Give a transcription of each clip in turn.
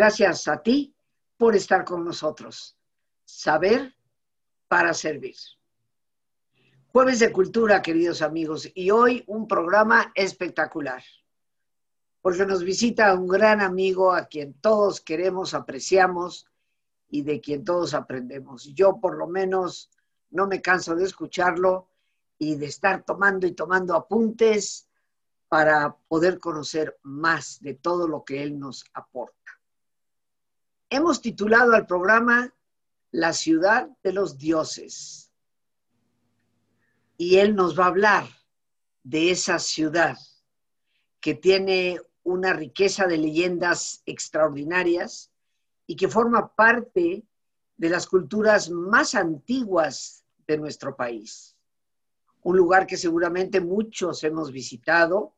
Gracias a ti por estar con nosotros. Saber para servir. Jueves de Cultura, queridos amigos, y hoy un programa espectacular, porque nos visita un gran amigo a quien todos queremos, apreciamos y de quien todos aprendemos. Yo por lo menos no me canso de escucharlo y de estar tomando y tomando apuntes para poder conocer más de todo lo que él nos aporta. Hemos titulado al programa La ciudad de los dioses. Y él nos va a hablar de esa ciudad que tiene una riqueza de leyendas extraordinarias y que forma parte de las culturas más antiguas de nuestro país. Un lugar que seguramente muchos hemos visitado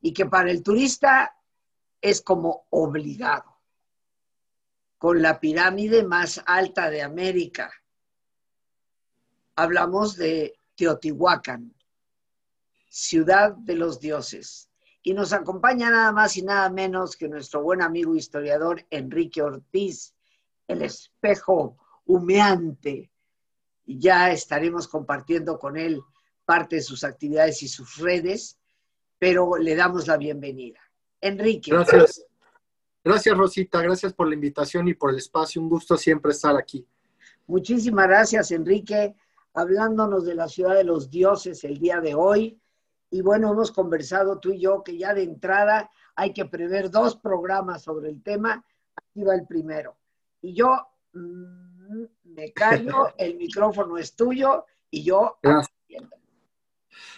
y que para el turista es como obligado con la pirámide más alta de América. Hablamos de Teotihuacán, ciudad de los dioses. Y nos acompaña nada más y nada menos que nuestro buen amigo historiador Enrique Ortiz, el espejo humeante. Ya estaremos compartiendo con él parte de sus actividades y sus redes, pero le damos la bienvenida. Enrique. Gracias. Gracias, Rosita. Gracias por la invitación y por el espacio. Un gusto siempre estar aquí. Muchísimas gracias, Enrique, hablándonos de la ciudad de los dioses el día de hoy. Y bueno, hemos conversado tú y yo que ya de entrada hay que prever dos programas sobre el tema. Aquí va el primero. Y yo mm, me callo, el micrófono es tuyo y yo...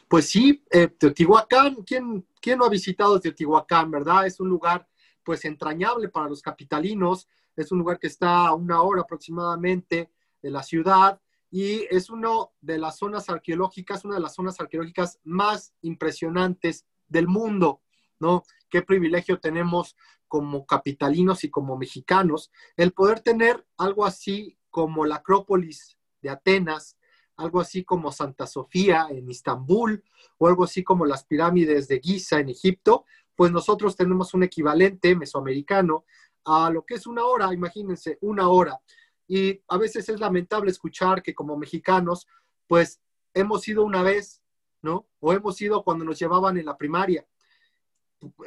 Pues sí, eh, Teotihuacán, ¿quién, ¿quién no ha visitado Teotihuacán, verdad? Es un lugar pues entrañable para los capitalinos. Es un lugar que está a una hora aproximadamente de la ciudad y es una de las zonas arqueológicas, una de las zonas arqueológicas más impresionantes del mundo, ¿no? Qué privilegio tenemos como capitalinos y como mexicanos el poder tener algo así como la Acrópolis de Atenas, algo así como Santa Sofía en Istambul o algo así como las pirámides de Giza en Egipto, pues nosotros tenemos un equivalente mesoamericano a lo que es una hora, imagínense, una hora. Y a veces es lamentable escuchar que como mexicanos, pues hemos ido una vez, ¿no? O hemos ido cuando nos llevaban en la primaria.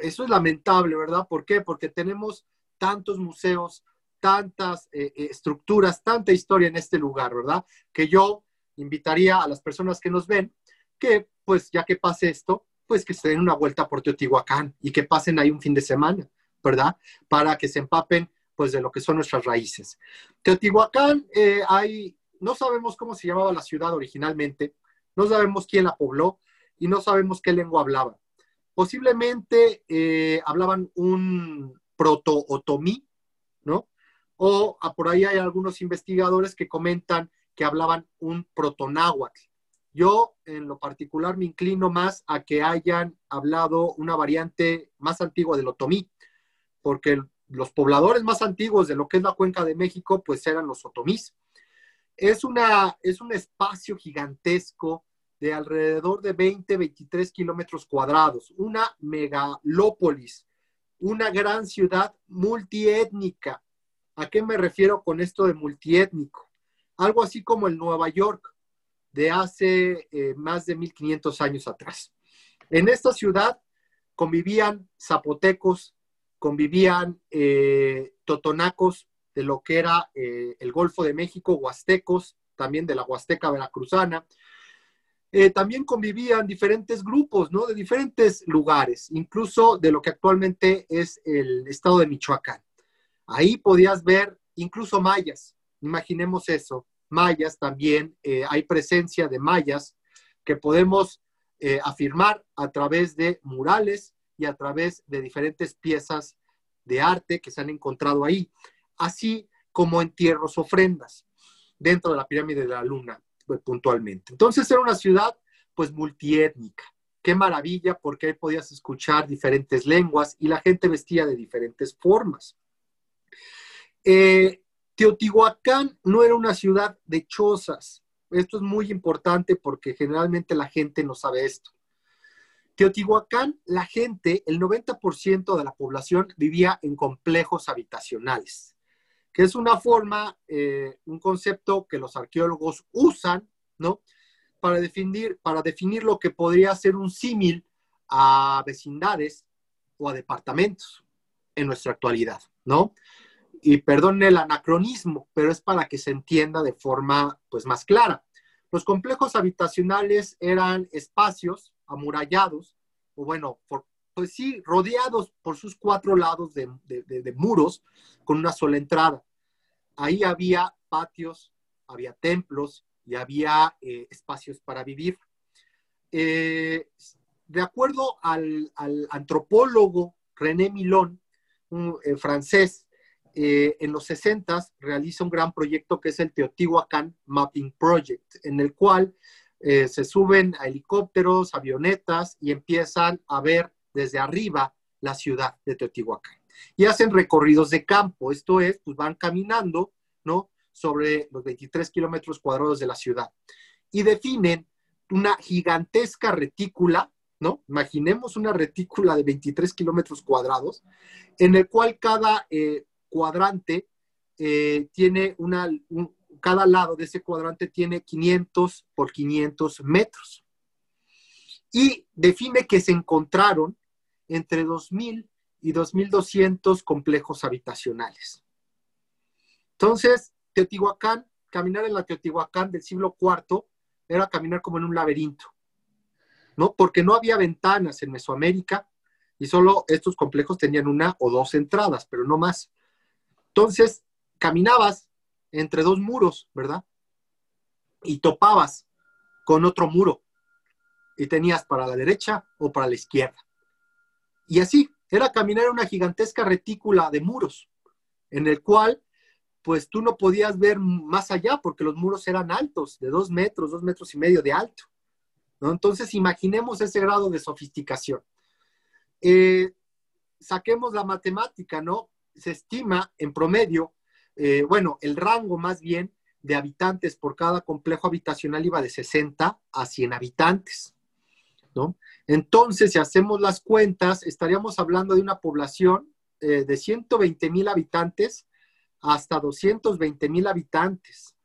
Eso es lamentable, ¿verdad? ¿Por qué? Porque tenemos tantos museos, tantas eh, eh, estructuras, tanta historia en este lugar, ¿verdad? Que yo invitaría a las personas que nos ven que, pues ya que pase esto, pues que se den una vuelta por Teotihuacán y que pasen ahí un fin de semana, ¿verdad? Para que se empapen pues de lo que son nuestras raíces. Teotihuacán, eh, hay, no sabemos cómo se llamaba la ciudad originalmente, no sabemos quién la pobló y no sabemos qué lengua hablaba. Posiblemente eh, hablaban un proto-otomí, ¿no? O ah, por ahí hay algunos investigadores que comentan que hablaban un protonáhuatl. Yo, en lo particular, me inclino más a que hayan hablado una variante más antigua del otomí, porque los pobladores más antiguos de lo que es la cuenca de México, pues eran los otomís. Es, una, es un espacio gigantesco de alrededor de 20, 23 kilómetros cuadrados, una megalópolis, una gran ciudad multiétnica. ¿A qué me refiero con esto de multiétnico? Algo así como el Nueva York, de hace eh, más de 1500 años atrás. En esta ciudad convivían zapotecos, convivían eh, totonacos de lo que era eh, el Golfo de México, huastecos, también de la Huasteca Veracruzana. también convivían diferentes grupos, ¿no? De diferentes lugares, incluso de lo que actualmente es el estado de Michoacán. Ahí podías ver incluso mayas, imaginemos eso, mayas también, eh, hay presencia de mayas que podemos eh, afirmar a través de murales y a través de diferentes piezas de arte que se han encontrado ahí, así como entierros, ofrendas dentro de la pirámide de la luna, pues, puntualmente. Entonces era una ciudad pues multiétnica. Qué maravilla porque ahí podías escuchar diferentes lenguas y la gente vestía de diferentes formas. Eh, Teotihuacán no era una ciudad de chozas. Esto es muy importante porque generalmente la gente no sabe esto. Teotihuacán, la gente, el 90% de la población vivía en complejos habitacionales, que es una forma, eh, un concepto que los arqueólogos usan, ¿no? Para definir, para definir lo que podría ser un símil a vecindades o a departamentos en nuestra actualidad, ¿no? Y perdón el anacronismo, pero es para que se entienda de forma pues más clara. Los complejos habitacionales eran espacios amurallados, o bueno, pues sí, rodeados por sus cuatro lados de, muros con una sola entrada. Ahí había patios, había templos y había eh, espacios para vivir. Eh, de acuerdo al, antropólogo René Milón, eh, francés, en los 60 realiza un gran proyecto que es el Teotihuacán Mapping Project, en el cual eh, se suben a helicópteros, avionetas y empiezan a ver desde arriba la ciudad de Teotihuacán. Y hacen recorridos de campo, esto es, pues van caminando, ¿no? Sobre los 23 kilómetros cuadrados de la ciudad. Y definen una gigantesca retícula, ¿no? Imaginemos una retícula de 23 kilómetros cuadrados, en el cual cada eh, cuadrante eh, tiene una, cada lado de ese cuadrante tiene 500 por 500 metros. Y define que se encontraron entre 2.000 y 2.200 complejos habitacionales. Entonces, Teotihuacán, caminar en la Teotihuacán del siglo IV era caminar como en un laberinto, ¿no? Porque no había ventanas en Mesoamérica y solo estos complejos tenían una o dos entradas, pero no más. Entonces, caminabas entre dos muros, ¿verdad? Y topabas con otro muro y tenías para la derecha o para la izquierda. Y así, era caminar una gigantesca retícula de muros, en el cual, pues tú no podías ver más allá porque los muros eran altos, de dos metros, dos metros y medio de alto. ¿no? Entonces, imaginemos ese grado de sofisticación. Eh, saquemos la matemática, ¿no? Se estima en promedio eh, bueno, el rango más bien de habitantes por cada complejo habitacional iba de 60 a 100 habitantes, ¿no? Entonces, si hacemos las cuentas, estaríamos hablando de una población eh, de 120 mil habitantes hasta 220 mil habitantes,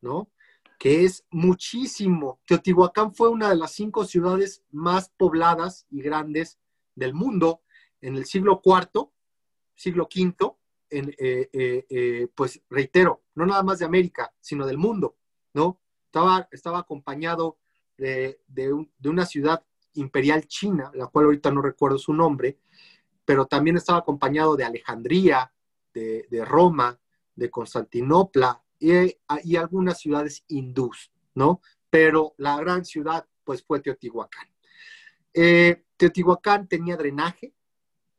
¿no? Que es muchísimo. Teotihuacán fue una de las cinco ciudades más pobladas y grandes del mundo en el siglo IV, siglo V, en, eh, eh, eh, pues reitero, no nada más de América, sino del mundo, ¿no? Estaba, estaba acompañado de, una ciudad imperial china, la cual ahorita no recuerdo su nombre, pero también estaba acompañado de Alejandría, de, Roma, de Constantinopla y, algunas ciudades hindús, ¿no? Pero la gran ciudad, pues fue Teotihuacán. Teotihuacán tenía drenaje,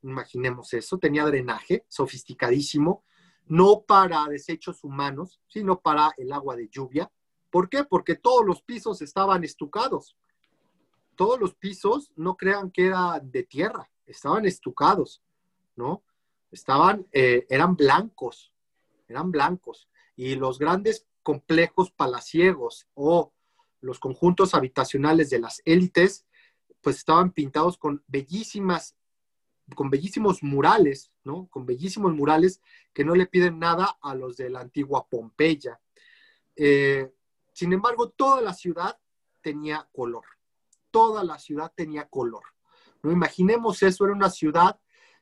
imaginemos eso, tenía drenaje sofisticadísimo, no para desechos humanos, sino para el agua de lluvia. ¿Por qué? Porque todos los pisos estaban estucados. Todos los pisos, no crean que era de tierra, estaban estucados, ¿no? Estaban, eh, eran blancos, eran blancos. Y los grandes complejos palaciegos o los conjuntos habitacionales de las élites, pues estaban pintados con bellísimas con bellísimos murales, ¿no? Con bellísimos murales que no le piden nada a los de la antigua Pompeya. Eh, sin embargo, toda la ciudad tenía color. Toda la ciudad tenía color. ¿no? Imaginemos eso, era una ciudad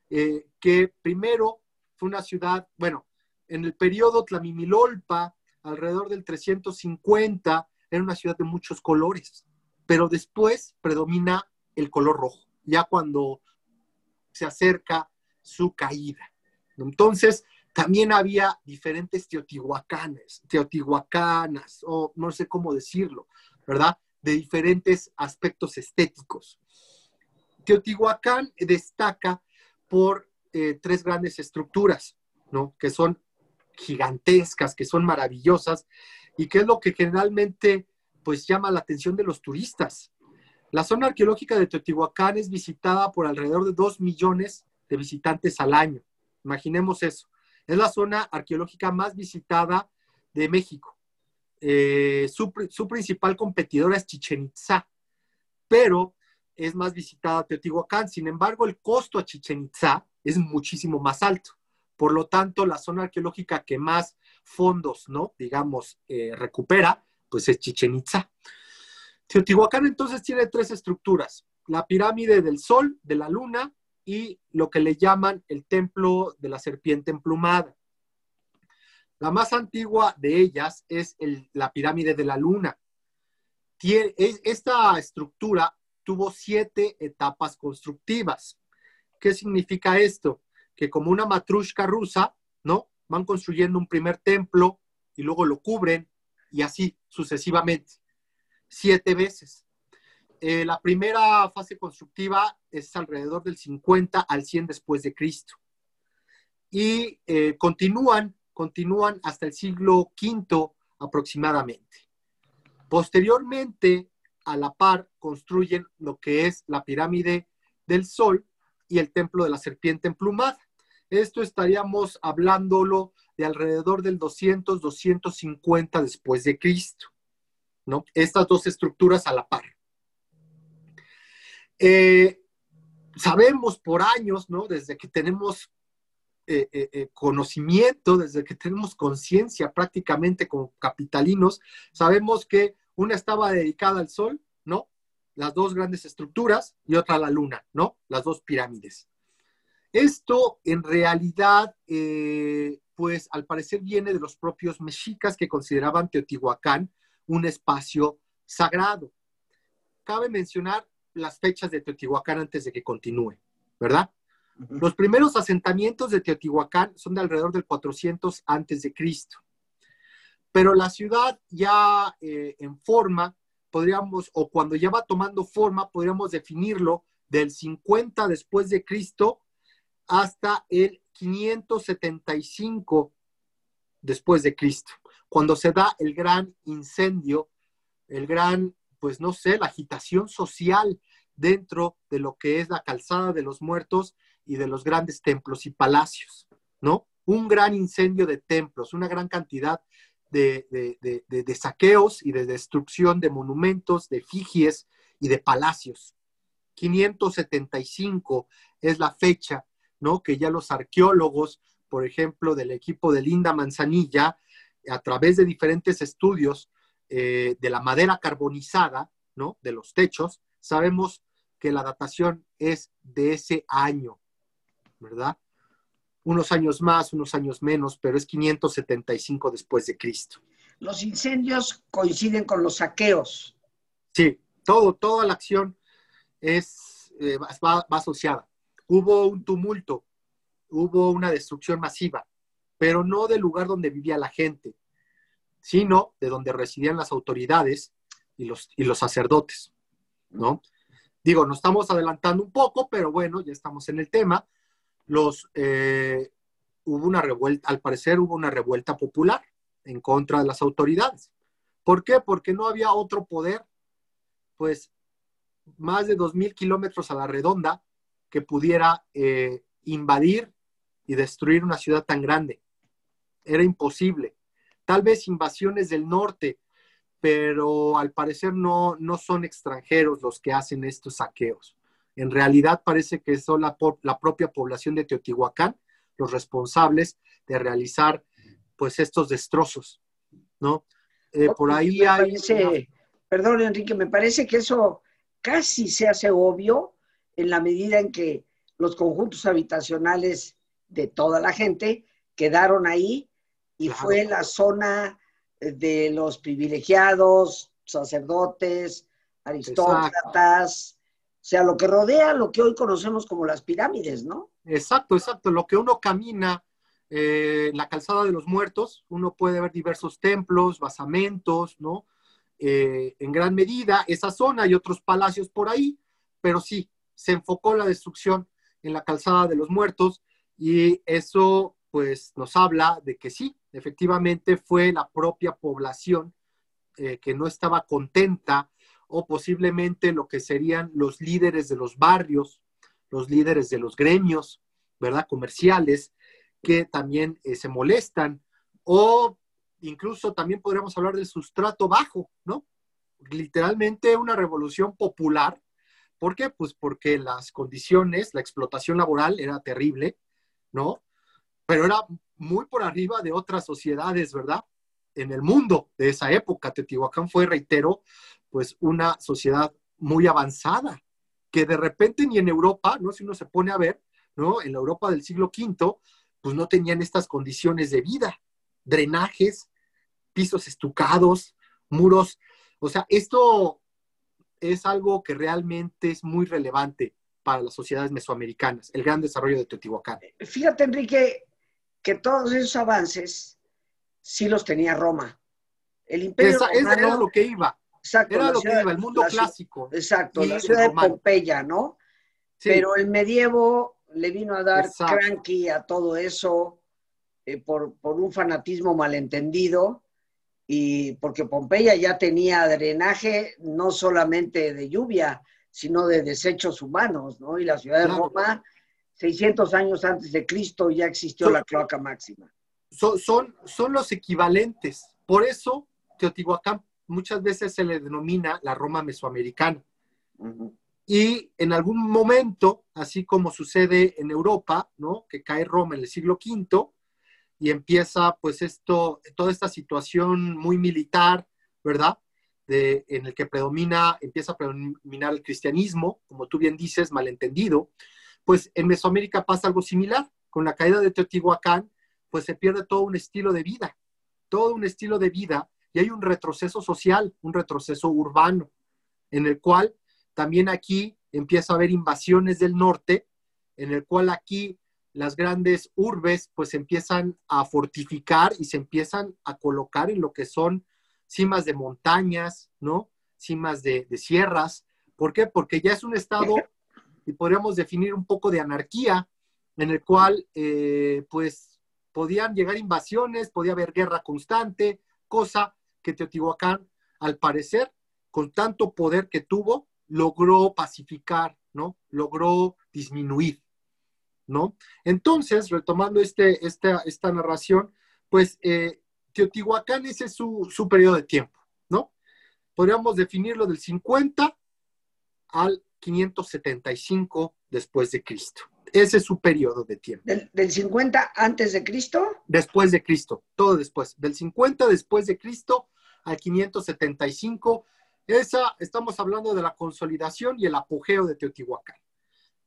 eh, que primero fue una ciudad, bueno, en el periodo Tlamimilolpa, alrededor del 350, era una ciudad de muchos colores, pero después predomina el color rojo. Ya cuando se acerca su caída. Entonces, también había diferentes teotihuacanes, teotihuacanas, o no sé cómo decirlo, ¿verdad? De diferentes aspectos estéticos. Teotihuacán destaca por eh, tres grandes estructuras, ¿no? Que son gigantescas, que son maravillosas y que es lo que generalmente pues llama la atención de los turistas. La zona arqueológica de Teotihuacán es visitada por alrededor de 2 millones de visitantes al año. Imaginemos eso. Es la zona arqueológica más visitada de México. Eh, su, principal competidora es Chichen Itza, pero es más visitada Teotihuacán. Sin embargo, el costo a Chichen Itza es muchísimo más alto. Por lo tanto, la zona arqueológica que más fondos, ¿no? Digamos, eh, recupera, pues es Chichen Itza. Teotihuacán entonces tiene tres estructuras. La pirámide del Sol, de la Luna y lo que le llaman el templo de la serpiente emplumada. La más antigua de ellas es la pirámide de la Luna. esta estructura tuvo siete etapas constructivas. ¿Qué significa esto? Que como una matrushka rusa, ¿no? Van construyendo un primer templo y luego lo cubren y así sucesivamente, siete veces. Eh, la primera fase constructiva es alrededor del 50 al 100 después de Cristo. Y eh, continúan, continúan hasta el siglo V aproximadamente. Posteriormente, a la par, construyen lo que es la pirámide del Sol y el templo de la serpiente emplumada. Esto estaríamos hablándolo de alrededor del 200, 250 después de Cristo, ¿no? Estas dos estructuras a la par. Eh, sabemos por años, ¿no? Desde que tenemos eh, eh, conocimiento, desde que tenemos conciencia prácticamente como capitalinos, sabemos que una estaba dedicada al sol, ¿no? Las dos grandes estructuras y otra a la luna, ¿no? Las dos pirámides. Esto en realidad, pues al parecer viene de los propios mexicas que consideraban Teotihuacán un espacio sagrado. Cabe mencionar las fechas de Teotihuacán antes de que continúe, ¿verdad? Los primeros asentamientos de Teotihuacán son de alrededor del 400 antes de Cristo. Pero la ciudad ya eh, en forma, podríamos, o cuando ya va tomando forma, podríamos definirlo del 50 después de Cristo hasta el 575 después de Cristo, cuando se da el gran incendio, el gran pues no sé, la agitación social dentro de lo que es la calzada de los muertos y de los grandes templos y palacios, ¿no? Un gran incendio de templos, una gran cantidad de, de, saqueos y de destrucción de monumentos, de efigies y de palacios. 575 es la fecha, ¿no? Que ya los arqueólogos, por ejemplo, del equipo de Linda Manzanilla, a través de diferentes estudios, eh, de la madera carbonizada, ¿no? De los techos, sabemos que la datación es de ese año, ¿verdad? Unos años más, unos años menos, pero es 575 después de Cristo. Los incendios coinciden con los saqueos. Sí, todo, toda la acción es, eh, va asociada. Hubo un tumulto, hubo una destrucción masiva, pero no del lugar donde vivía la gente, sino de donde residían las autoridades y los, y los sacerdotes, ¿no? Digo, nos estamos adelantando un poco, pero bueno, ya estamos en el tema. Los, eh, hubo una revuelta, al parecer hubo una revuelta popular en contra de las autoridades. ¿Por qué? Porque no había otro poder, pues más de 2.000 kilómetros a la redonda que pudiera eh, invadir y destruir una ciudad tan grande. Era imposible tal vez invasiones del norte, pero al parecer no, no son extranjeros los que hacen estos saqueos. En realidad parece que son la, la propia población de Teotihuacán los responsables de realizar pues estos destrozos, ¿no? Eh, por ahí hay... Perdón, Enrique, me parece que eso casi se hace obvio en la medida en que los conjuntos habitacionales de toda la gente quedaron ahí y fue la zona de los privilegiados, sacerdotes, aristócratas, o sea, lo que rodea lo que hoy conocemos como las pirámides, ¿no? Exacto, exacto. Lo que uno camina, eh, la calzada de los muertos, uno puede ver diversos templos, basamentos, ¿no? Eh, en gran medida esa zona y otros palacios por ahí, pero sí, se enfocó la destrucción en la calzada de los muertos y eso pues nos habla de que sí, efectivamente fue la propia población eh, que no estaba contenta o posiblemente lo que serían los líderes de los barrios, los líderes de los gremios, ¿verdad? Comerciales, que también eh, se molestan o incluso también podríamos hablar del sustrato bajo, ¿no? Literalmente una revolución popular ¿Por qué? Pues porque las condiciones, la explotación laboral era terrible, ¿no? Pero era muy por arriba de otras sociedades, ¿verdad? En el mundo de esa época, Teotihuacán fue, reitero, pues una sociedad muy avanzada, que de repente ni en Europa, ¿no? Si uno se pone a ver, ¿no? En la Europa del siglo V, pues no tenían estas condiciones de vida, drenajes, pisos estucados, muros. O sea, esto es algo que realmente es muy relevante para las sociedades mesoamericanas, el gran desarrollo de Teotihuacán. Fíjate, Enrique, que todos esos avances sí los tenía Roma. El imperio era lo que iba. Exacto, era lo que iba, el mundo clásico. Exacto, la ciudad de Pompeya, ¿no? Pero el medievo le vino a dar cranky a todo eso eh, por, por un fanatismo malentendido y porque Pompeya ya tenía drenaje no solamente de lluvia, sino de desechos humanos, ¿no? Y la ciudad de Roma, 600 años antes de Cristo, ya existió la cloaca máxima. Son, son, son, los equivalentes. Por eso, Teotihuacán muchas veces se le denomina la Roma mesoamericana. Y en algún momento, así como sucede en Europa, ¿no? Que cae Roma en el siglo V, y empieza pues esto, toda esta situación muy militar, ¿verdad? En el que predomina, empieza a predominar el cristianismo, como tú bien dices, malentendido, pues en Mesoamérica pasa algo similar. Con la caída de Teotihuacán, pues se pierde todo un estilo de vida, todo un estilo de vida, y hay un retroceso social, un retroceso urbano, en el cual también aquí empieza a haber invasiones del norte, en el cual aquí las grandes urbes pues empiezan a fortificar y se empiezan a colocar en lo que son cimas de montañas, ¿no? Cimas de, sierras. ¿Por qué? Porque ya es un estado, y podríamos definir un poco de anarquía, en el cual eh, pues podían llegar invasiones, podía haber guerra constante, cosa que Teotihuacán, al parecer, con tanto poder que tuvo, logró pacificar, ¿no? Logró disminuir. ¿no? Entonces, retomando este, esta, esta narración, pues eh, Teotihuacán ese es su, su periodo de tiempo, ¿no? Podríamos definirlo del 50 al 575 después de Cristo. Ese es su periodo de tiempo. ¿Del, 50 antes de Cristo? Después de Cristo, todo después. Del 50 después de Cristo al 575. Esa, estamos hablando de la consolidación y el apogeo de Teotihuacán.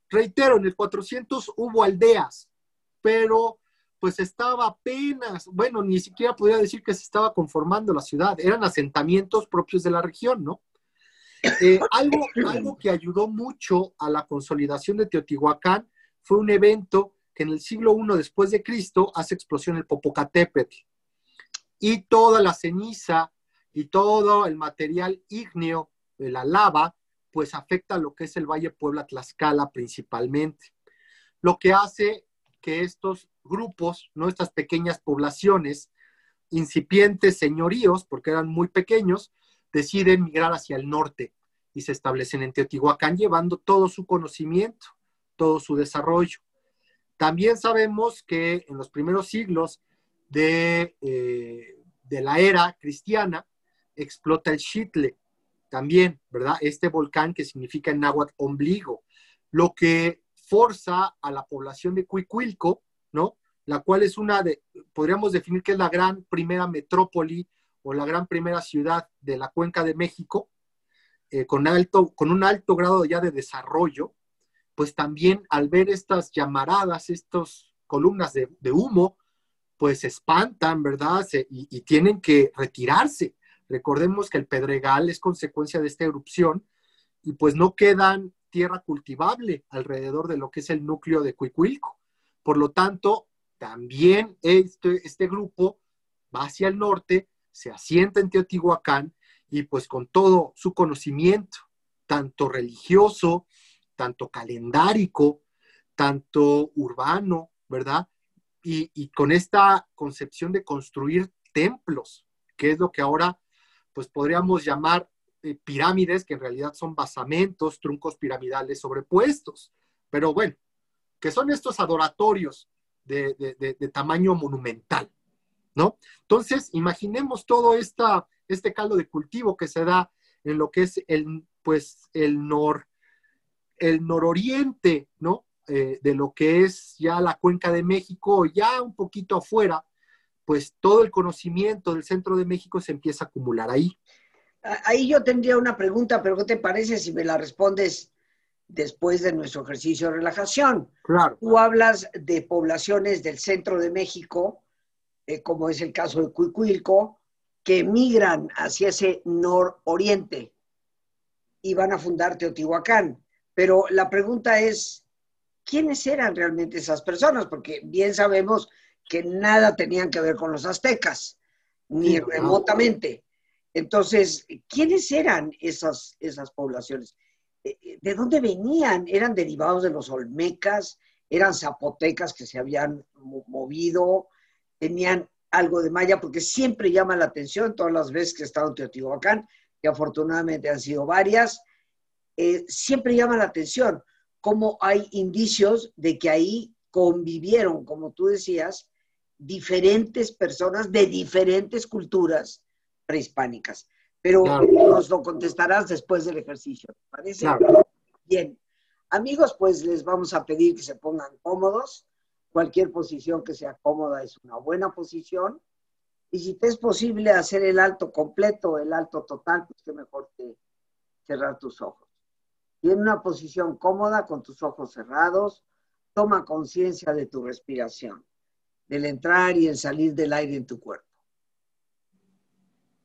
Reitero, en el 400 hubo aldeas, pero pues estaba apenas, bueno, ni siquiera podría decir que se estaba conformando la ciudad, eran asentamientos propios de la región, ¿no? Eh, algo, algo que ayudó mucho a la consolidación de Teotihuacán fue un evento que en el siglo I después de Cristo hace explosión el Popocatépetl. Y toda la ceniza y todo el material ígneo de la lava pues afecta a lo que es el Valle Puebla-Tlaxcala principalmente. Lo que hace que estos grupos, ¿no? estas pequeñas poblaciones, incipientes señoríos, porque eran muy pequeños, deciden migrar hacia el norte y se establecen en Teotihuacán llevando todo su conocimiento, todo su desarrollo. También sabemos que en los primeros siglos de, eh, de la era cristiana explota el Chitle, también, ¿verdad? Este volcán que significa en náhuatl ombligo, lo que forza a la población de Cuicuilco, ¿no? La cual es una de, podríamos definir que es la gran primera metrópoli o la gran primera ciudad de la cuenca de México, eh, con, alto, con un alto grado ya de desarrollo, pues también al ver estas llamaradas, estas columnas de, humo, pues se espantan, ¿verdad? y, tienen que retirarse. Recordemos que el Pedregal es consecuencia de esta erupción y pues no quedan tierra cultivable alrededor de lo que es el núcleo de Cuicuilco. Por lo tanto, también este, este grupo va hacia el norte, se asienta en Teotihuacán y pues con todo su conocimiento, tanto religioso, tanto calendárico, tanto urbano, ¿verdad? Y, y, con esta concepción de construir templos, que es lo que ahora pues podríamos llamar eh, pirámides, que en realidad son basamentos, truncos piramidales sobrepuestos. Pero bueno, que son estos adoratorios de, tamaño monumental, ¿no? Entonces, imaginemos todo esta, este caldo de cultivo que se da en lo que es el, pues, el nor, el nororiente, ¿no? Eh, de lo que es ya la cuenca de México, ya un poquito afuera, pues todo el conocimiento del centro de México se empieza a acumular ahí. Ahí yo tendría una pregunta, pero ¿qué te parece si me la respondes después de nuestro ejercicio de relajación? Claro. Tú hablas de poblaciones del centro de México, eh, como es el caso de Cuicuilco, que migran hacia ese nororiente y van a fundar Teotihuacán. Pero la pregunta es, ¿quiénes eran realmente esas personas? Porque bien sabemos que nada tenían que ver con los aztecas, ni remotamente. Entonces, ¿quiénes eran esas, esas poblaciones? Eh, eh, ¿De dónde venían? ¿Eran derivados de los olmecas? ¿Eran zapotecas que se habían movido? ¿Tenían algo de maya? Porque siempre llama la atención todas las veces que he estado en Teotihuacán, que afortunadamente han sido varias, eh, siempre llama la atención cómo hay indicios de que ahí convivieron, como tú decías, diferentes personas de diferentes culturas prehispánicas. Pero nos lo contestarás después del ejercicio, ¿te parece? Bien. Amigos, pues les vamos a pedir que se pongan cómodos. Cualquier posición que sea cómoda es una buena posición. Y si te es posible hacer el alto completo, el alto total, pues qué mejor que cerrar tus ojos y en una posición cómoda con tus ojos cerrados, toma conciencia de tu respiración, del entrar y el salir del aire en tu cuerpo.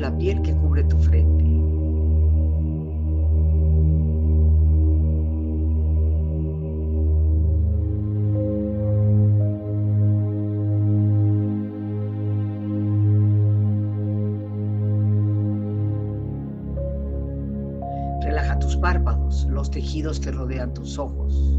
La piel que cubre tu frente. los tejidos que rodean tus ojos.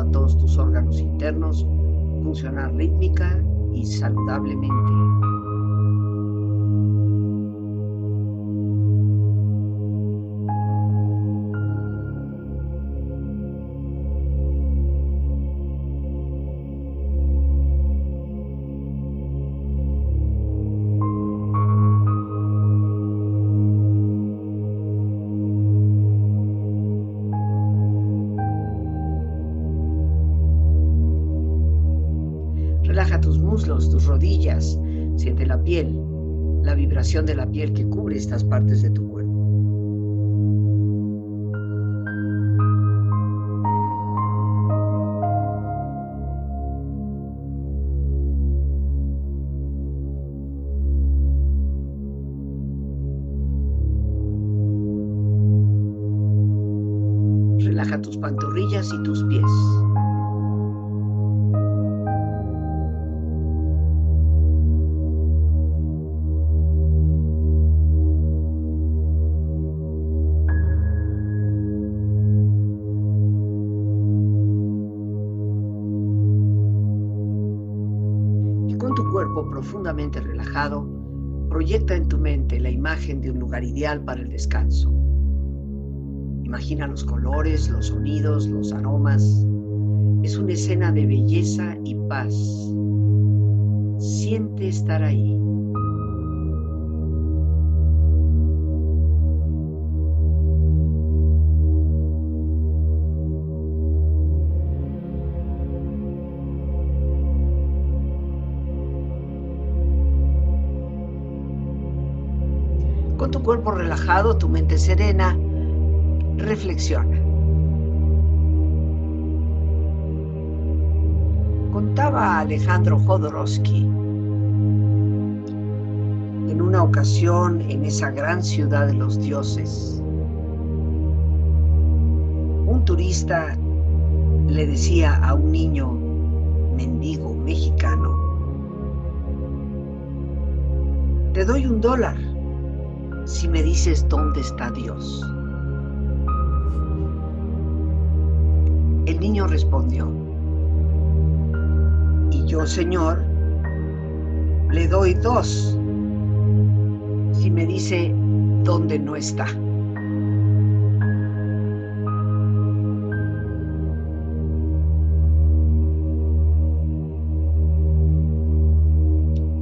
A todos tus órganos internos funcionar rítmica y saludablemente. Partes de ideal para el descanso. Imagina los colores, los sonidos, los aromas. Es una escena de belleza y paz. Siente estar ahí. Cuerpo relajado, tu mente serena, reflexiona. Contaba Alejandro Jodorowsky en una ocasión en esa gran ciudad de los dioses, un turista le decía a un niño mendigo mexicano, te doy un dólar si me dices dónde está Dios? El niño respondió, y yo, Señor, le doy dos si me dice dónde no está.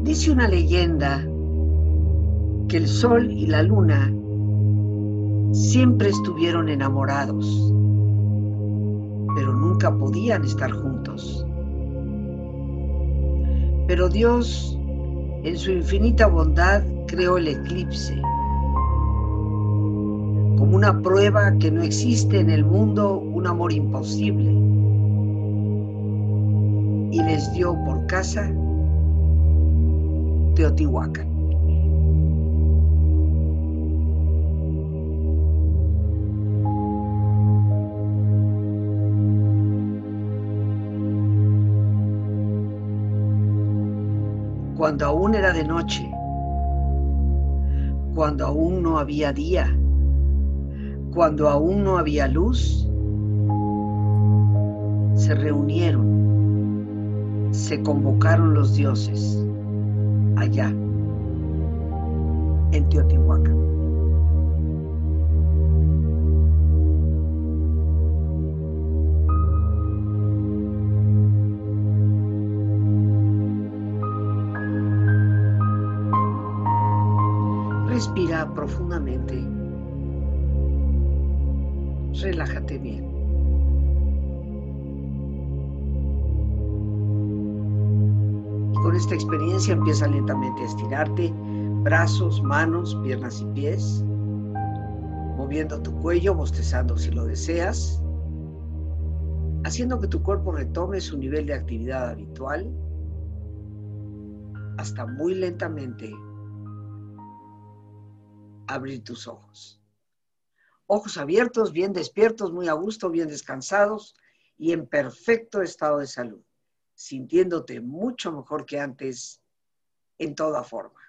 Dice una leyenda que el sol y la luna siempre estuvieron enamorados, pero nunca podían estar juntos. Pero Dios, en su infinita bondad, creó el eclipse como una prueba que no existe en el mundo un amor imposible y les dio por casa Teotihuacán. Era de noche, cuando aún no había día, cuando aún no había luz, se reunieron, se convocaron los dioses allá, en Teotihuacán. Empieza lentamente a estirarte, brazos, manos, piernas y pies, moviendo tu cuello, bostezando si lo deseas, haciendo que tu cuerpo retome su nivel de actividad habitual hasta muy lentamente abrir tus ojos. Ojos abiertos, bien despiertos, muy a gusto, bien descansados y en perfecto estado de salud, sintiéndote mucho mejor que antes en toda forma.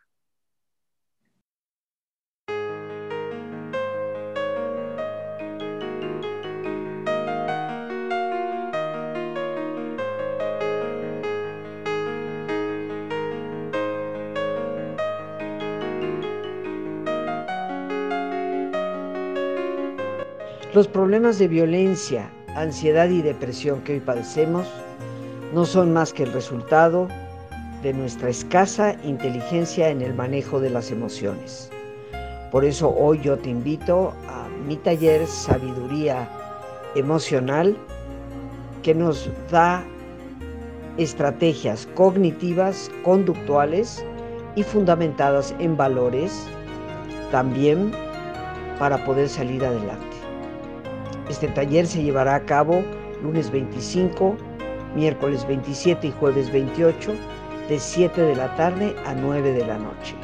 Los problemas de violencia, ansiedad y depresión que hoy padecemos no son más que el resultado de nuestra escasa inteligencia en el manejo de las emociones. Por eso hoy yo te invito a mi taller Sabiduría Emocional que nos da estrategias cognitivas, conductuales y fundamentadas en valores también para poder salir adelante. Este taller se llevará a cabo lunes 25, miércoles 27 y jueves 28 de 7 de la tarde a 9 de la noche.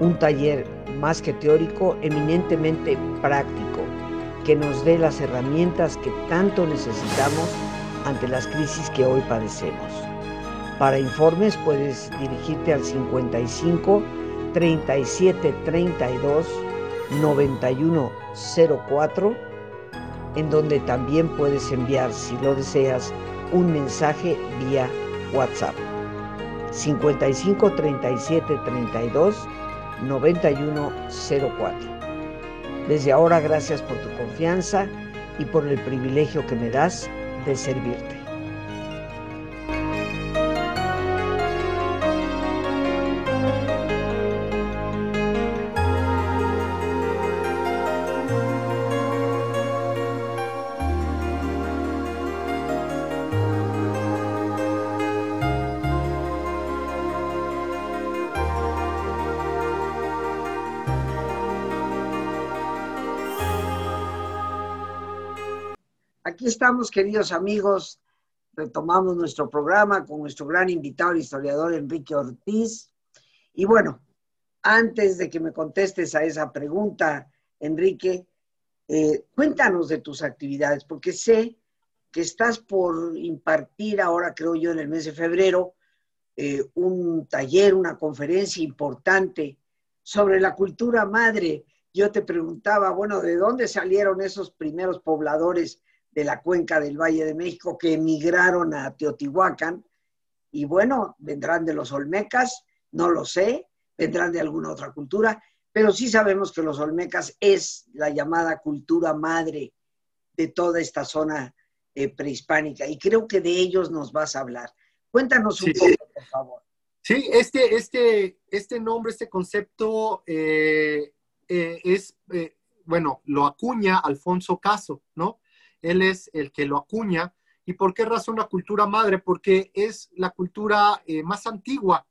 Un taller más que teórico, eminentemente práctico, que nos dé las herramientas que tanto necesitamos ante las crisis que hoy padecemos. Para informes puedes dirigirte al 55 37 32 91 04 en donde también puedes enviar, si lo deseas, un mensaje vía WhatsApp. 55 37 32 91 04. Desde ahora, gracias por tu confianza y por el privilegio que me das de servirte. Aquí estamos, queridos amigos. Retomamos nuestro programa con nuestro gran invitado, el historiador Enrique Ortiz. Y bueno, antes de que me contestes a esa pregunta, Enrique, eh, cuéntanos de tus actividades, porque sé que estás por impartir ahora, creo yo, en el mes de febrero, eh, un taller, una conferencia importante sobre la cultura madre. Yo te preguntaba, bueno, ¿de dónde salieron esos primeros pobladores de la cuenca del Valle de México que emigraron a Teotihuacán. Y bueno, vendrán de los Olmecas, no lo sé, vendrán de alguna otra cultura, pero sí sabemos que los Olmecas es la llamada cultura madre de toda esta zona eh, prehispánica y creo que de ellos nos vas a hablar. Cuéntanos un poco, por favor. Sí, este, este, este nombre, este concepto eh, eh, es, bueno, lo acuña Alfonso Caso, ¿no? Él es el que lo acuña. ¿Y por qué razón la cultura madre? Porque es la cultura eh, más antigua,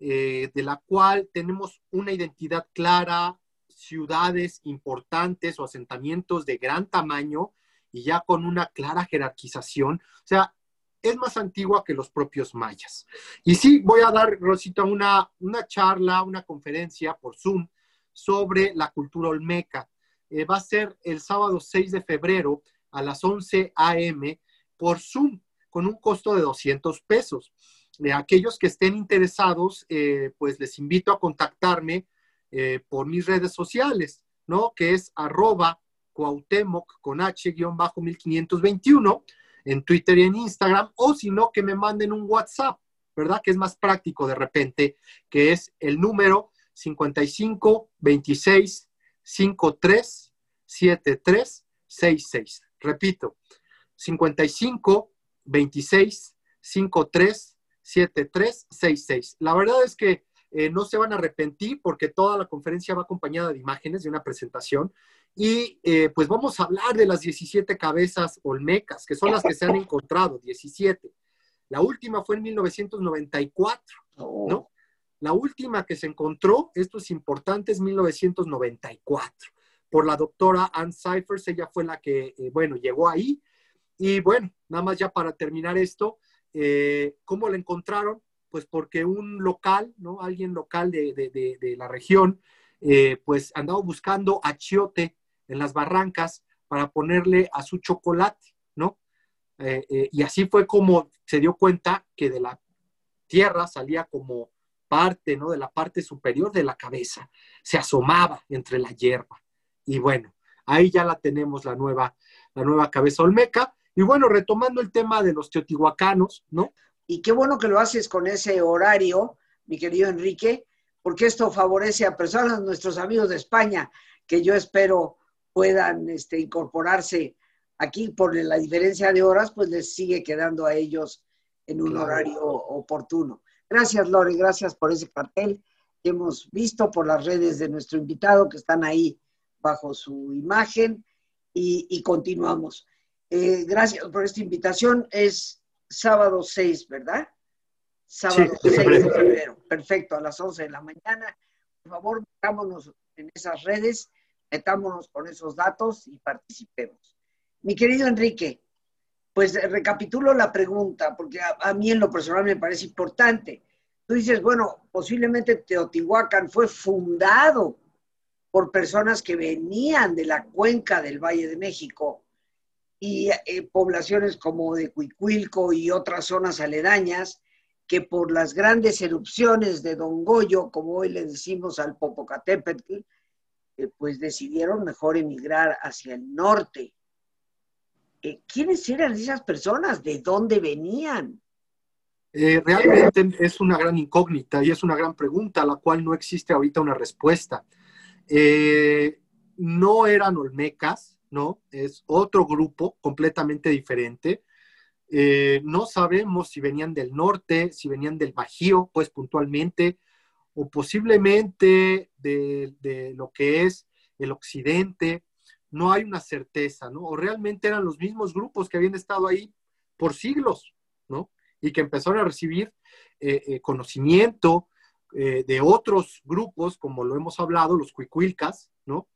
eh, de la cual tenemos una identidad clara, ciudades importantes o asentamientos de gran tamaño y ya con una clara jerarquización. O sea, es más antigua que los propios mayas. Y sí, voy a dar, Rosita, una, una charla, una conferencia por Zoom sobre la cultura olmeca. Eh, va a ser el sábado 6 de febrero a las 11 a.m. por Zoom con un costo de 200 pesos. De aquellos que estén interesados, eh, pues les invito a contactarme eh, por mis redes sociales, ¿no? Que es arroba Cuauhtémoc con H-1521 en Twitter y en Instagram, o si no, que me manden un WhatsApp, ¿verdad? Que es más práctico de repente, que es el número 55 26 53 73 66. Repito, 55 26 53 73 66. La verdad es que eh, no se van a arrepentir porque toda la conferencia va acompañada de imágenes de una presentación y eh, pues vamos a hablar de las 17 cabezas olmecas, que son las que se han encontrado, 17. La última fue en 1994, ¿no? La última que se encontró, esto es importante, es 1994, por la doctora Ann Cyphers. Ella fue la que, eh, bueno, llegó ahí. Y bueno, nada más ya para terminar esto, eh, ¿cómo la encontraron? Pues porque un local, ¿no? Alguien local de, la región, eh, pues andaba buscando achiote en las barrancas para ponerle a su chocolate, ¿no? y así fue como se dio cuenta que de la tierra salía como parte, ¿no? De la parte superior de la cabeza. Se asomaba entre la hierba. Y bueno, ahí ya la tenemos, la nueva, la nueva cabeza olmeca. Y bueno, retomando el tema de los teotihuacanos, ¿no? Y qué bueno que lo haces con ese horario, mi querido Enrique, porque esto favorece a personas, nuestros amigos de España, que yo espero puedan este, incorporarse aquí por la diferencia de horas, pues les sigue quedando a ellos en un horario oportuno. Gracias, Lore, gracias por ese cartel que hemos visto por las redes de nuestro invitado, que están ahí bajo su imagen, y, continuamos. Eh, gracias por esta invitación. Es sábado 6, ¿verdad? Sábado 6 de febrero. Perfecto, a las 11 de la mañana. Por favor, metámonos en esas redes, metámonos con esos datos y participemos. Mi querido Enrique, pues recapitulo la pregunta, porque a, mí en lo personal me parece importante. Tú dices, bueno, posiblemente Teotihuacán fue fundado por personas que venían de la cuenca del Valle de México y eh, poblaciones como de Cuicuilco y otras zonas aledañas que por las grandes erupciones de Don Goyo, como hoy le decimos al Popocatépetl, eh, pues decidieron mejor emigrar hacia el norte. Eh, ¿quiénes eran esas personas? ¿De dónde venían? Realmente es una gran incógnita y es una gran pregunta a la cual no existe ahorita una respuesta. Eh, no eran olmecas, ¿no? Es otro grupo completamente diferente. no sabemos si venían del norte, si venían del Bajío, pues puntualmente, o posiblemente de lo que es el occidente, no hay una certeza, ¿no? O realmente eran los mismos grupos que habían estado ahí por siglos, ¿no? Y que empezaron a recibir eh, eh, conocimiento eh, de otros grupos, como lo hemos hablado, los cuicuilcas, ¿no?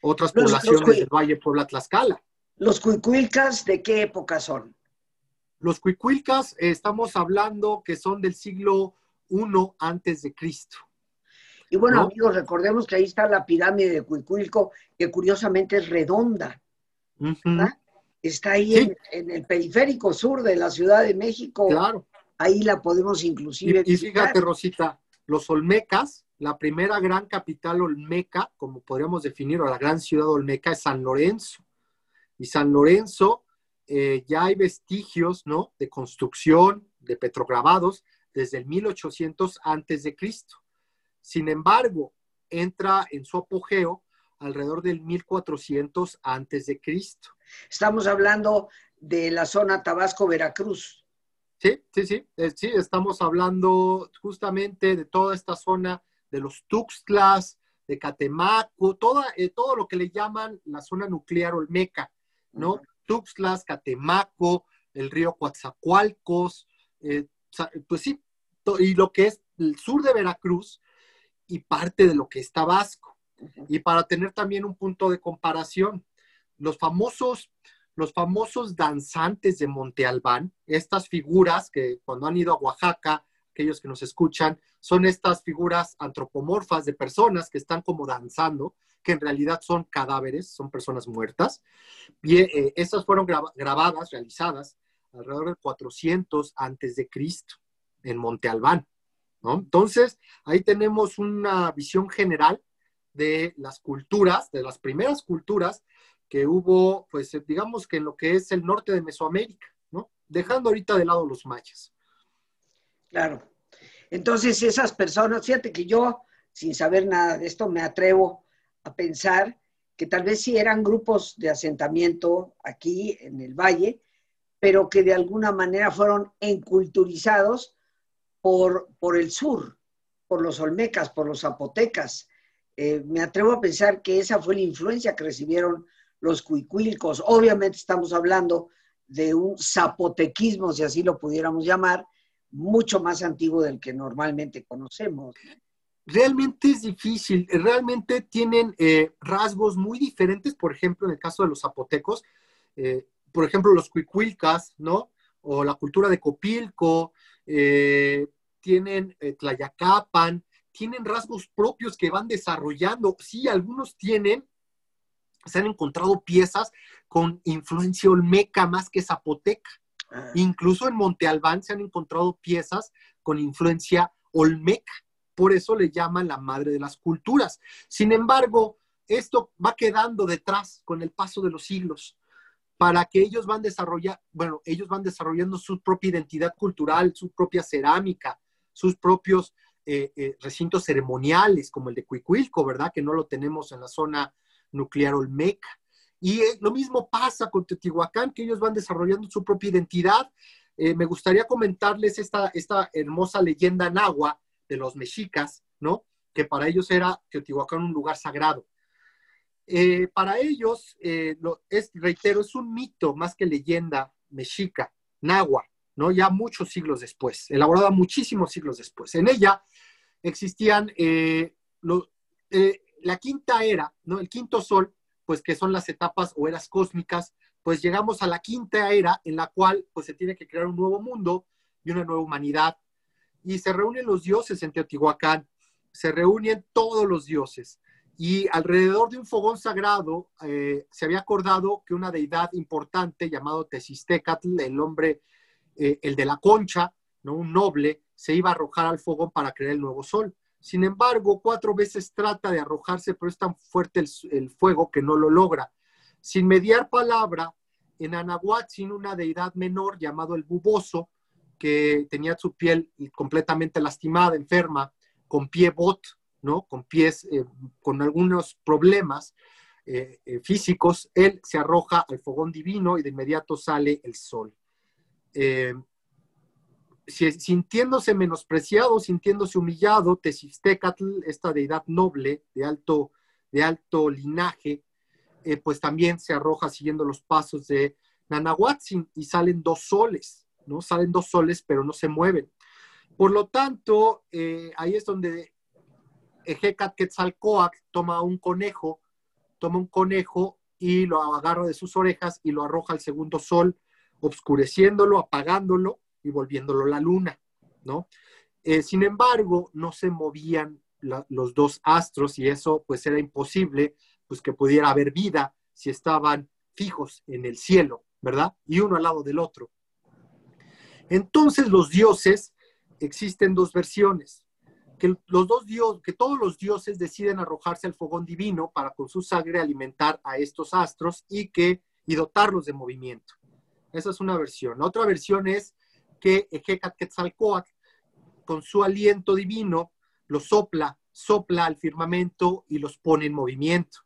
otras poblaciones del Valle Puebla Tlaxcala. ¿Los cuicuilcas de qué época son? Los cuicuilcas estamos hablando que son del siglo I antes de Cristo. Y bueno, amigos, recordemos que ahí está la pirámide de Cuicuilco, que curiosamente es redonda. Está ahí en, el periférico sur de la Ciudad de México. Claro. Ahí la podemos inclusive. Y, y fíjate, Rosita, los Olmecas, la primera gran capital Olmeca, como podríamos definir, o la gran ciudad Olmeca, es San Lorenzo. Y San Lorenzo, eh, ya hay vestigios, ¿no? De construcción, de petrograbados, desde el 1800 antes de Cristo. Sin embargo, entra en su apogeo alrededor del 1400 antes de Cristo. Estamos hablando de la zona Tabasco-Veracruz. Sí, sí, sí, eh, sí, estamos hablando justamente de toda esta zona de los Tuxtlas, de Catemaco, toda, eh, todo lo que le llaman la zona nuclear olmeca, ¿no? Tuxtlas, Catemaco, el río Coatzacoalcos, eh, pues sí, y lo que es el sur de Veracruz, y parte de lo que es Tabasco. Y para tener también un punto de comparación, los famosos, los famosos danzantes de Monte Albán, estas figuras que cuando han ido a Oaxaca, aquellos que nos escuchan, son estas figuras antropomorfas de personas que están como danzando, que en realidad son cadáveres, son personas muertas. Y eh, estas fueron grabadas, realizadas alrededor del 400 antes de Cristo en Monte Albán. Entonces, ahí tenemos una visión general de las culturas, de las primeras culturas que hubo, pues digamos que en lo que es el norte de Mesoamérica, ¿no? Dejando ahorita de lado los mayas. Claro. Entonces, esas personas, fíjate que yo, sin saber nada de esto, me atrevo a pensar que tal vez sí eran grupos de asentamiento aquí en el valle, pero que de alguna manera fueron enculturizados por, por el sur, por los olmecas, por los zapotecas. Eh, me atrevo a pensar que esa fue la influencia que recibieron los cuicuilcos. Obviamente estamos hablando de un zapotequismo, si así lo pudiéramos llamar, mucho más antiguo del que normalmente conocemos. Realmente es difícil, realmente tienen eh, rasgos muy diferentes, por ejemplo, en el caso de los zapotecos, eh, por ejemplo, los cuicuilcas, ¿no? O la cultura de Copilco, eh, tienen Tlayacapan, tienen rasgos propios que van desarrollando. Sí, algunos tienen, se han encontrado piezas con influencia olmeca más que zapoteca. Ah. Incluso en Monte Albán se han encontrado piezas con influencia olmeca. Por eso le llaman la madre de las culturas. Sin embargo, esto va quedando detrás con el paso de los siglos para que ellos van desarrollando, bueno, ellos van desarrollando su propia identidad cultural, su propia cerámica, sus propios eh, eh, recintos ceremoniales, como el de Cuicuilco, ¿verdad? Que no lo tenemos en la zona nuclear olmeca. Y eh, lo mismo pasa con Teotihuacán, que ellos van desarrollando su propia identidad. Eh, me gustaría comentarles esta, esta hermosa leyenda nahua de los mexicas, ¿no? Que para ellos era Teotihuacán un lugar sagrado. Eh, para ellos, lo, es, reitero, es un mito más que leyenda mexica, nahua, ¿no? Ya muchos siglos después, elaborada muchísimos siglos después. En ella existían la quinta era, ¿no? El quinto sol, pues que son las etapas o eras cósmicas, pues llegamos a la quinta era en la cual pues se tiene que crear un nuevo mundo y una nueva humanidad. Y se reúnen los dioses en Teotihuacán, se reúnen todos los dioses. Y alrededor de un fogón sagrado eh, se había acordado que una deidad importante llamado Tesistecatl, el hombre, eh, el de la concha, ¿no? un noble, se iba a arrojar al fogón para crear el nuevo sol. Sin embargo, cuatro veces trata de arrojarse, pero es tan fuerte el, fuego que no lo logra. Sin mediar palabra, en Anahuatzin, una deidad menor llamado el buboso, que tenía su piel completamente lastimada, enferma, con pie bot, ¿no? Con pies, eh, con algunos problemas eh, eh, físicos, él se arroja al fogón divino y de inmediato sale el sol sintiéndose menospreciado, sintiéndose humillado, Tesistecatl, esta deidad noble de alto, de alto linaje, eh, pues también se arroja siguiendo los pasos de Nanahuatzin y salen dos soles, ¿no? Salen dos soles, pero no se mueven. Por lo tanto, eh, ahí es donde Ejecat Quetzalcoatl toma un conejo, toma un conejo y lo agarra de sus orejas y lo arroja al segundo sol, obscureciéndolo, apagándolo, y volviéndolo la luna, ¿no? Eh, sin embargo, no se movían los dos astros y eso pues era imposible, pues que pudiera haber vida si estaban fijos en el cielo, ¿verdad? Y uno al lado del otro. Entonces los dioses, existen dos versiones, que los dos dioses, que todos los dioses deciden arrojarse al fogón divino para con su sangre alimentar a estos astros y que y dotarlos de movimiento. Esa es una versión. Otra versión es que Quetzalcoatl, con su aliento divino, los sopla, sopla al firmamento y los pone en movimiento.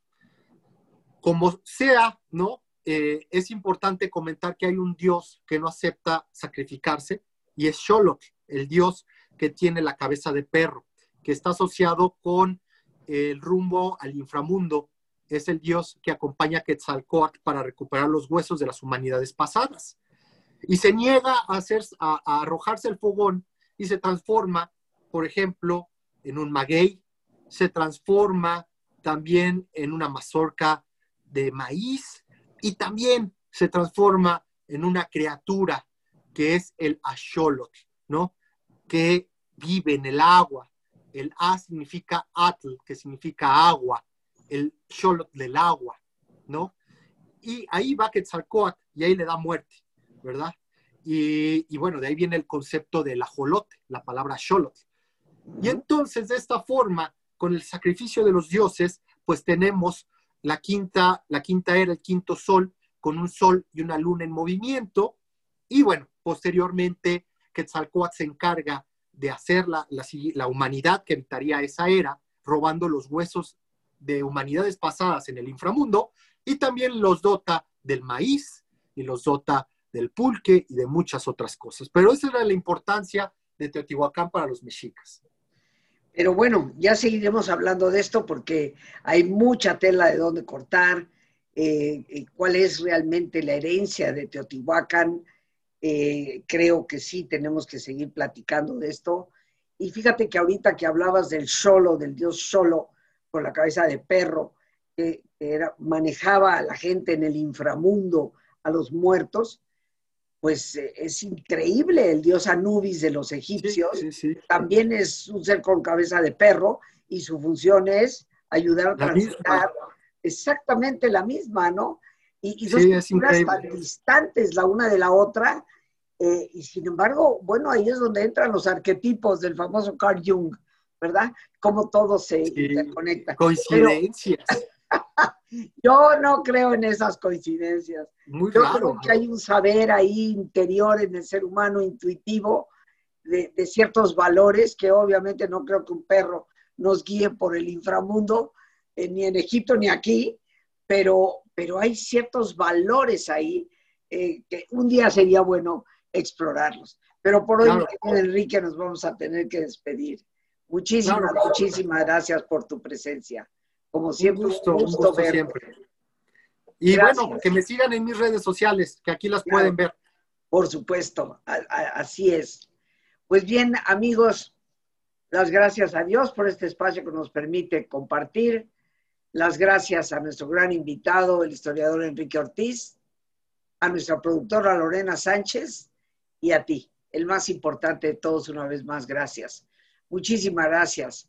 Como sea, ¿no? Eh, es importante comentar que hay un dios que no acepta sacrificarse y es Xolotl, el dios que tiene la cabeza de perro, que está asociado con el rumbo al inframundo. Es el dios que acompaña a Quetzalcoatl para recuperar los huesos de las humanidades pasadas y se niega a, hacer, a, arrojarse al fogón y se transforma, por ejemplo, en un maguey, se transforma también en una mazorca de maíz y también se transforma en una criatura que es el axolotl, ¿no? Que vive en el agua. El A significa atl, que significa agua, el xolotl del agua, ¿no? Y ahí va Quetzalcoatl y ahí le da muerte. ¿Verdad? Y, bueno, de ahí viene el concepto del ajolote, la palabra sholot. Y entonces, de esta forma, con el sacrificio de los dioses, pues tenemos la quinta, la quinta era, el quinto sol, con un sol y una luna en movimiento. Y bueno, posteriormente, Quetzalcoatl se encarga de hacer la, la humanidad que habitaría esa era, robando los huesos de humanidades pasadas en el inframundo, y también los dota del maíz y los dota del pulque y de muchas otras cosas. Pero esa era la importancia de Teotihuacán para los mexicas. Pero bueno, ya seguiremos hablando de esto porque hay mucha tela de dónde cortar eh, cuál es realmente la herencia de Teotihuacán. creo que sí tenemos que seguir platicando de esto. Y fíjate que ahorita que hablabas del solo, del dios solo, con la cabeza de perro, que manejaba a la gente en el inframundo, a los muertos, pues eh, es increíble el dios Anubis de los egipcios. También es un ser con cabeza de perro y su función es ayudar a transitar exactamente la misma, ¿no? Y, dos culturas tan distantes la una de la otra. Eh, y sin embargo, bueno, ahí es donde entran los arquetipos del famoso Carl Jung, ¿verdad? Cómo todo se interconecta. Coincidencias. Yo no creo en esas coincidencias. Yo creo que hay un saber ahí interior en el ser humano intuitivo de, ciertos valores que obviamente no creo que un perro nos guíe por el inframundo, eh, ni en Egipto ni aquí, pero, pero hay ciertos valores ahí eh, que un día sería bueno explorarlos. Pero por hoy, Enrique, nos vamos a tener que despedir. Muchísimas, muchísimas gracias por tu presencia. Como siempre, un gusto, siempre. Y bueno, que me sigan en mis redes sociales, que aquí las pueden ver. Por supuesto, así es. Pues bien, amigos, las gracias a Dios por este espacio que nos permite compartir. Las gracias a nuestro gran invitado, el historiador Enrique Ortiz, a nuestra productora Lorena Sánchez y a ti, el más importante de todos, una vez más, gracias. Muchísimas gracias